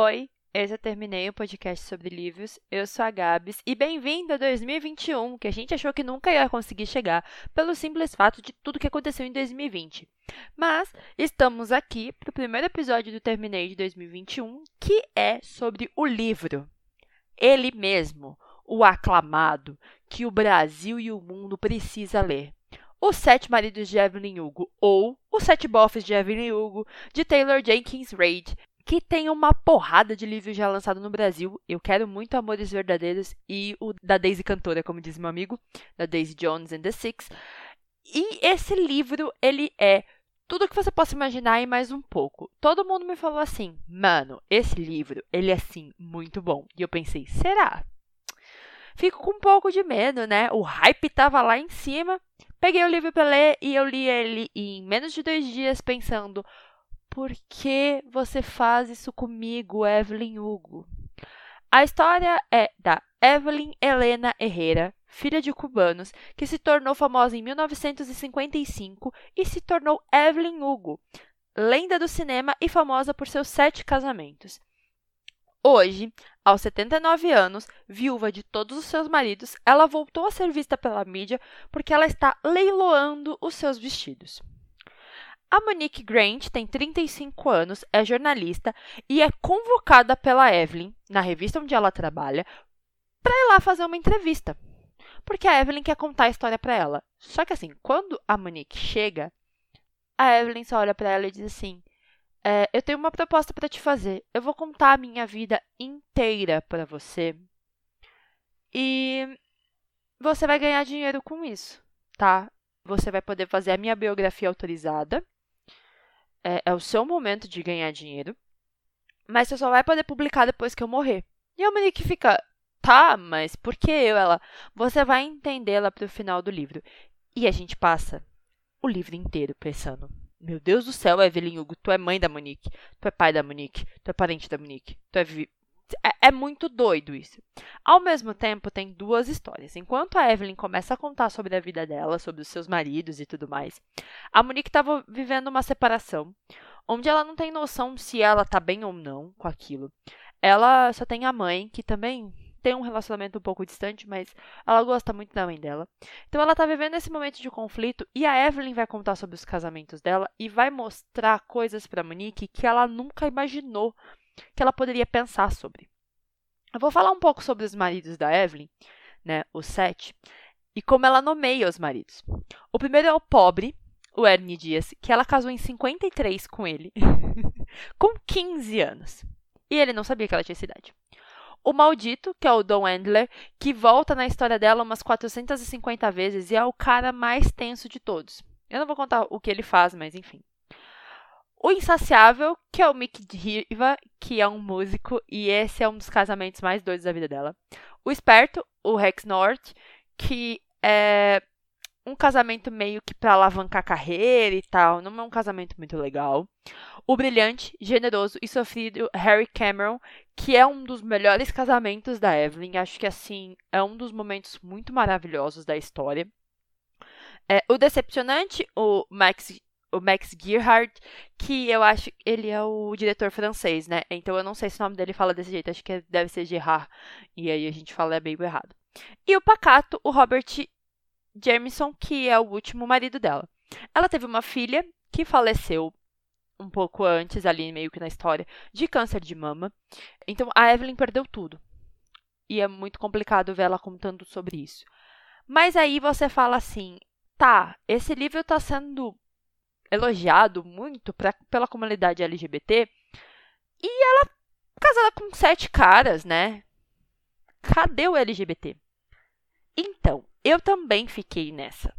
Oi, eu já terminei o podcast sobre livros. Eu sou a Gabs e bem-vindo a 2021, que a gente achou que nunca ia conseguir chegar pelo simples fato de tudo que aconteceu em 2020. Mas estamos aqui para o primeiro episódio do Terminei de 2021, que é sobre o livro. Ele mesmo, o aclamado, que o Brasil e o mundo precisa ler. Os Sete Maridos de Evelyn Hugo, ou Os Sete Bofs de Evelyn Hugo, de Taylor Jenkins Reid, que tem uma porrada de livros já lançados no Brasil. Eu quero muito Amores Verdadeiros e o da Daisy Cantora, como diz meu amigo, da Daisy Jones and the Six. E esse livro, ele é tudo que você possa imaginar e mais um pouco. Todo mundo me falou assim, mano, esse livro, ele é assim, muito bom. E eu pensei, será? Fico com um pouco de medo, né? O hype tava lá em cima. Peguei o livro para ler e eu li ele em menos de dois dias, pensando: por que você faz isso comigo, Evelyn Hugo? A história é da Evelyn Helena Herrera, filha de cubanos, que se tornou famosa em 1955 e se tornou Evelyn Hugo, lenda do cinema e famosa por seus sete casamentos. Hoje, aos 79 anos, viúva de todos os seus maridos, ela voltou a ser vista pela mídia porque ela está leiloando os seus vestidos. A Monique Grant tem 35 anos, é jornalista e é convocada pela Evelyn, na revista onde ela trabalha, para ir lá fazer uma entrevista. Porque a Evelyn quer contar a história para ela. Só que assim, quando a Monique chega, a Evelyn só olha para ela e diz assim: é, Eu tenho uma proposta para te fazer. Eu vou contar a minha vida inteira para você. E você vai ganhar dinheiro com isso, tá? Você vai poder fazer a minha biografia autorizada é, é o seu momento de ganhar dinheiro, mas você só vai poder publicar depois que eu morrer. E a Monique fica, tá, mas por que eu? Ela, você vai entendê-la pro final do livro. E a gente passa o livro inteiro pensando, meu Deus do céu, Evelyn Hugo, tu é mãe da Monique, tu é pai da Monique, tu é parente da Monique, tu é é, é, muito doido isso. Ao mesmo tempo, tem duas histórias. Enquanto a Evelyn começa a contar sobre a vida dela, sobre os seus maridos e tudo mais, a Monique estava vivendo uma separação, onde ela não tem noção se ela tá bem ou não com aquilo. Ela só tem a mãe, que também tem um relacionamento um pouco distante, mas ela gosta muito da mãe dela. Então ela tá vivendo esse momento de conflito e a Evelyn vai contar sobre os casamentos dela e vai mostrar coisas para Monique que ela nunca imaginou que ela poderia pensar sobre. Eu vou falar um pouco sobre os maridos da Evelyn, né, os sete, e como ela nomeia os maridos. O primeiro é o pobre, o Ernie Dias, que ela casou em 53 com ele, com 15 anos. E ele não sabia que ela tinha essa idade. O maldito, que é o Don Endler, que volta na história dela umas 450 vezes e é o cara mais tenso de todos. Eu não vou contar o que ele faz, mas enfim. O Insaciável, que é o Mick Riva, que é um músico, e esse é um dos casamentos mais doidos da vida dela. O Esperto, o Rex North, que é um casamento meio que para alavancar carreira e tal, não é um casamento muito legal. O brilhante, generoso e sofrido Harry Cameron, que é um dos melhores casamentos da Evelyn, acho que assim, é um dos momentos muito maravilhosos da história. É, o decepcionante, o Max o Max Gerhardt, que eu acho ele é o diretor francês, né? Então eu não sei se o nome dele fala desse jeito, acho que deve ser Gerard. E aí a gente fala é meio errado. E o pacato, o Robert Jameson, que é o último marido dela. Ela teve uma filha que faleceu um pouco antes, ali meio que na história, de câncer de mama. Então a Evelyn perdeu tudo. E é muito complicado ver ela contando sobre isso. Mas aí você fala assim: tá, esse livro está sendo elogiado muito pra, pela comunidade LGBT. E ela casada com sete caras, né? Cadê o LGBT? Então, eu também fiquei nessa.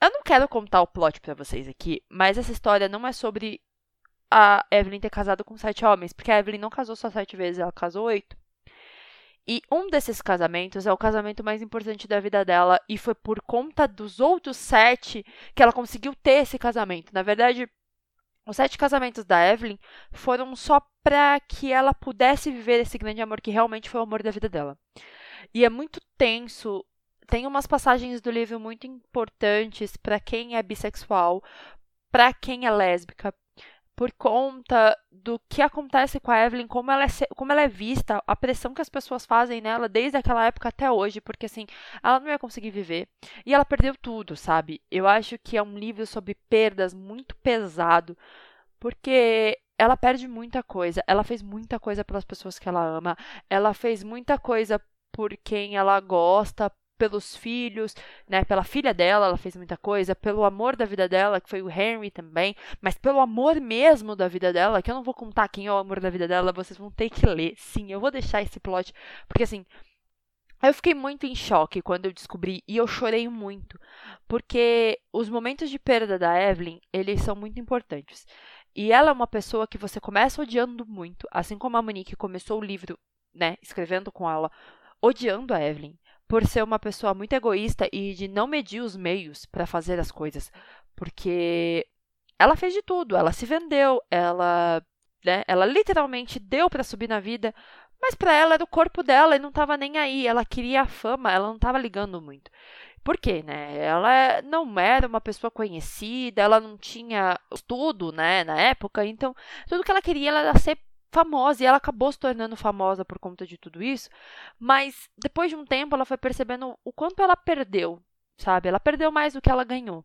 Eu não quero contar o plot para vocês aqui, mas essa história não é sobre a Evelyn ter casado com sete homens, porque a Evelyn não casou só sete vezes, ela casou oito. E um desses casamentos é o casamento mais importante da vida dela, e foi por conta dos outros sete que ela conseguiu ter esse casamento. Na verdade, os sete casamentos da Evelyn foram só para que ela pudesse viver esse grande amor que realmente foi o amor da vida dela. E é muito tenso. Tem umas passagens do livro muito importantes para quem é bissexual, para quem é lésbica, por conta do que acontece com a Evelyn, como ela, é, como ela é vista, a pressão que as pessoas fazem nela desde aquela época até hoje, porque assim, ela não ia conseguir viver. E ela perdeu tudo, sabe? Eu acho que é um livro sobre perdas muito pesado, porque ela perde muita coisa. Ela fez muita coisa pelas pessoas que ela ama, ela fez muita coisa por quem ela gosta, pelos filhos, né? Pela filha dela, ela fez muita coisa, pelo amor da vida dela, que foi o Henry também, mas pelo amor mesmo da vida dela, que eu não vou contar quem é o amor da vida dela, vocês vão ter que ler. Sim, eu vou deixar esse plot, porque assim, eu fiquei muito em choque quando eu descobri e eu chorei muito, porque os momentos de perda da Evelyn, eles são muito importantes. E ela é uma pessoa que você começa odiando muito, assim como a Monique começou o livro, né, escrevendo com ela, odiando a Evelyn por ser uma pessoa muito egoísta e de não medir os meios para fazer as coisas, porque ela fez de tudo, ela se vendeu, ela, né, ela literalmente deu para subir na vida, mas para ela era o corpo dela e não estava nem aí, ela queria a fama, ela não estava ligando muito. Por quê, né? Ela não era uma pessoa conhecida, ela não tinha estudo, né, na época, então tudo que ela queria era ser famosa e ela acabou se tornando famosa por conta de tudo isso, mas depois de um tempo ela foi percebendo o quanto ela perdeu, sabe? Ela perdeu mais do que ela ganhou.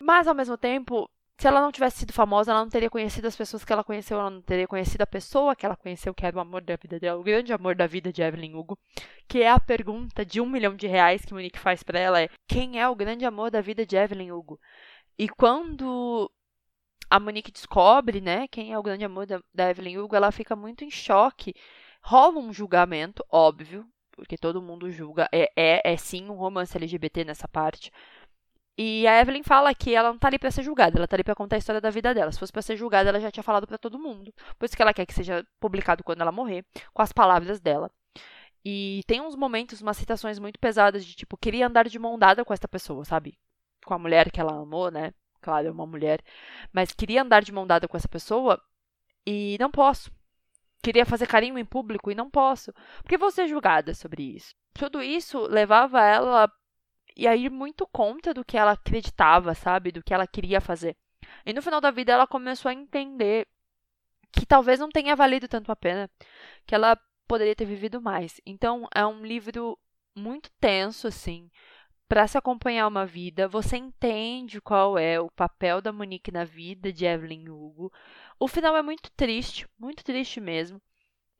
Mas ao mesmo tempo, se ela não tivesse sido famosa, ela não teria conhecido as pessoas que ela conheceu, ela não teria conhecido a pessoa que ela conheceu, que era o amor da vida dela, o grande amor da vida de Evelyn Hugo, que é a pergunta de um milhão de reais que Monique faz para ela é quem é o grande amor da vida de Evelyn Hugo? E quando a Monique descobre, né, quem é o grande amor da, da Evelyn Hugo, ela fica muito em choque. Rola um julgamento, óbvio, porque todo mundo julga. É, é, é sim um romance LGBT nessa parte. E a Evelyn fala que ela não tá ali para ser julgada, ela tá ali para contar a história da vida dela. Se fosse para ser julgada, ela já tinha falado para todo mundo. Por isso que ela quer que seja publicado quando ela morrer, com as palavras dela. E tem uns momentos, umas citações muito pesadas de tipo, queria andar de mão dada com essa pessoa, sabe? Com a mulher que ela amou, né? Claro, é uma mulher, mas queria andar de mão dada com essa pessoa e não posso. Queria fazer carinho em público e não posso, porque vou ser julgada sobre isso. Tudo isso levava ela a ir muito contra do que ela acreditava, sabe? Do que ela queria fazer. E no final da vida ela começou a entender que talvez não tenha valido tanto a pena, que ela poderia ter vivido mais. Então é um livro muito tenso, assim, para se acompanhar uma vida, você entende qual é o papel da Monique na vida de Evelyn Hugo. O final é muito triste, muito triste mesmo.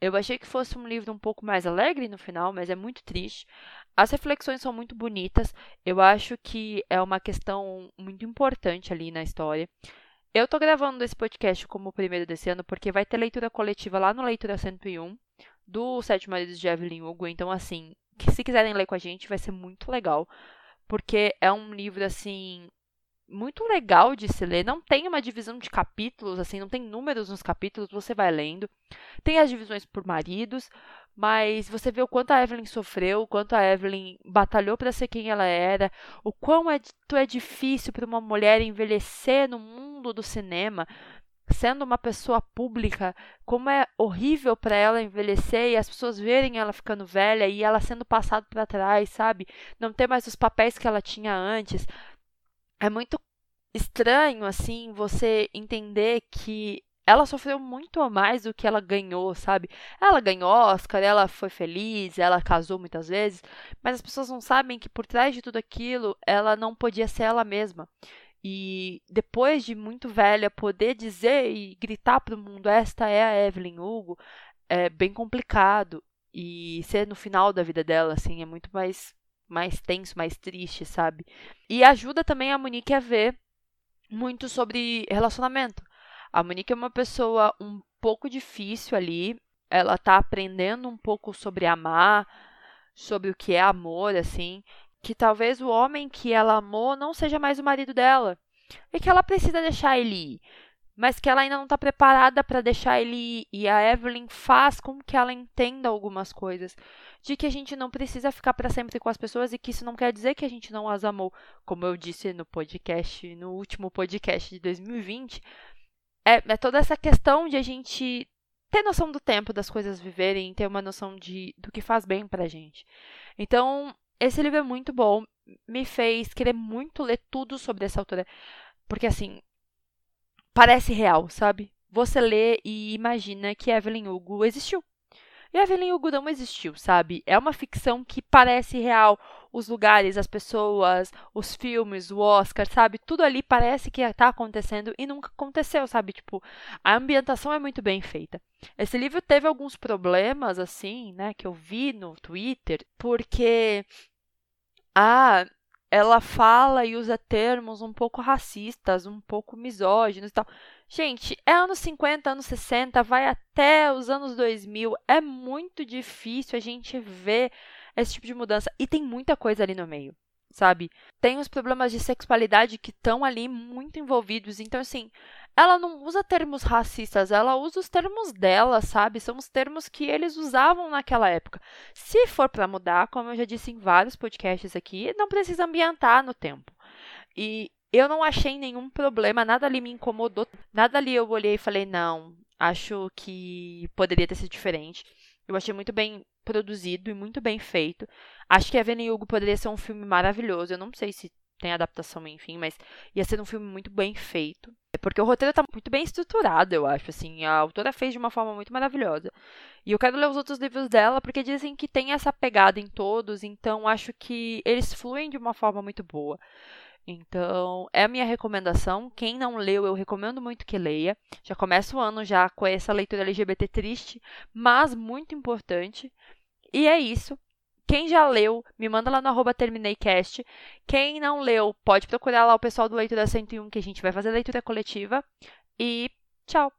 Eu achei que fosse um livro um pouco mais alegre no final, mas é muito triste. As reflexões são muito bonitas. Eu acho que é uma questão muito importante ali na história. Eu tô gravando esse podcast como o primeiro desse ano porque vai ter leitura coletiva lá no Leitura 101 do Sete Maridos de Evelyn Hugo. Então, assim, se quiserem ler com a gente, vai ser muito legal porque é um livro assim muito legal de se ler. Não tem uma divisão de capítulos, assim, não tem números nos capítulos, você vai lendo. Tem as divisões por maridos, mas você vê o quanto a Evelyn sofreu, o quanto a Evelyn batalhou para ser quem ela era, o quão é, é difícil para uma mulher envelhecer no mundo do cinema, sendo uma pessoa pública, como é horrível para ela envelhecer e as pessoas verem ela ficando velha e ela sendo passada para trás, sabe? Não ter mais os papéis que ela tinha antes. É muito estranho assim você entender que ela sofreu muito mais do que ela ganhou, sabe? Ela ganhou Oscar, ela foi feliz, ela casou muitas vezes, mas as pessoas não sabem que por trás de tudo aquilo ela não podia ser ela mesma. E depois de muito velha, poder dizer e gritar para o mundo: esta é a Evelyn Hugo, é bem complicado. E ser no final da vida dela, assim, é muito mais, mais tenso, mais triste, sabe? E ajuda também a Monique a ver muito sobre relacionamento. A Monique é uma pessoa um pouco difícil ali. Ela tá aprendendo um pouco sobre amar, sobre o que é amor, assim que talvez o homem que ela amou não seja mais o marido dela e que ela precisa deixar ele ir, mas que ela ainda não está preparada para deixar ele ir. E a Evelyn faz com que ela entenda algumas coisas, de que a gente não precisa ficar para sempre com as pessoas e que isso não quer dizer que a gente não as amou, como eu disse no podcast, no último podcast de 2020. É, é toda essa questão de a gente ter noção do tempo das coisas viverem, ter uma noção de do que faz bem pra gente. Então, esse livro é muito bom, me fez querer muito ler tudo sobre essa autora, porque assim, parece real, sabe? você lê e imagina que Evelyn Hugo existiu. E Evelyn Hugo não existiu, sabe? É uma ficção que parece real. Os lugares, as pessoas, os filmes, o Oscar, sabe? Tudo ali parece que está acontecendo e nunca aconteceu, sabe? Tipo, a ambientação é muito bem feita. Esse livro teve alguns problemas, assim, né, que eu vi no Twitter, porque. Ah, ela fala e usa termos um pouco racistas, um pouco misóginos e tal. Gente, é anos 50, anos 60, vai até os anos 2000. É muito difícil a gente ver esse tipo de mudança. E tem muita coisa ali no meio, sabe? Tem os problemas de sexualidade que estão ali muito envolvidos. Então, assim, ela não usa termos racistas, ela usa os termos dela, sabe? São os termos que eles usavam naquela época. Se for para mudar, como eu já disse em vários podcasts aqui, não precisa ambientar no tempo. E eu não achei nenhum problema, nada ali me incomodou, nada ali eu olhei e falei, não, acho que poderia ter sido diferente. Eu achei muito bem produzido e muito bem feito. Acho que a Evelyn Hugo poderia ser um filme maravilhoso. Eu não sei se tem adaptação, enfim, mas ia ser um filme muito bem feito. Porque o roteiro tá muito bem estruturado, eu acho, assim, a autora fez de uma forma muito maravilhosa. E eu quero ler os outros livros dela porque dizem que tem essa pegada em todos, então acho que eles fluem de uma forma muito boa. Então, é a minha recomendação. Quem não leu, eu recomendo muito que leia. Já começa o ano já com essa leitura LGBT triste, mas muito importante. E é isso. Quem já leu, me manda lá no arroba terminei.cast. Quem não leu, pode procurar lá o pessoal do Leitura 101, que a gente vai fazer leitura coletiva. E tchau!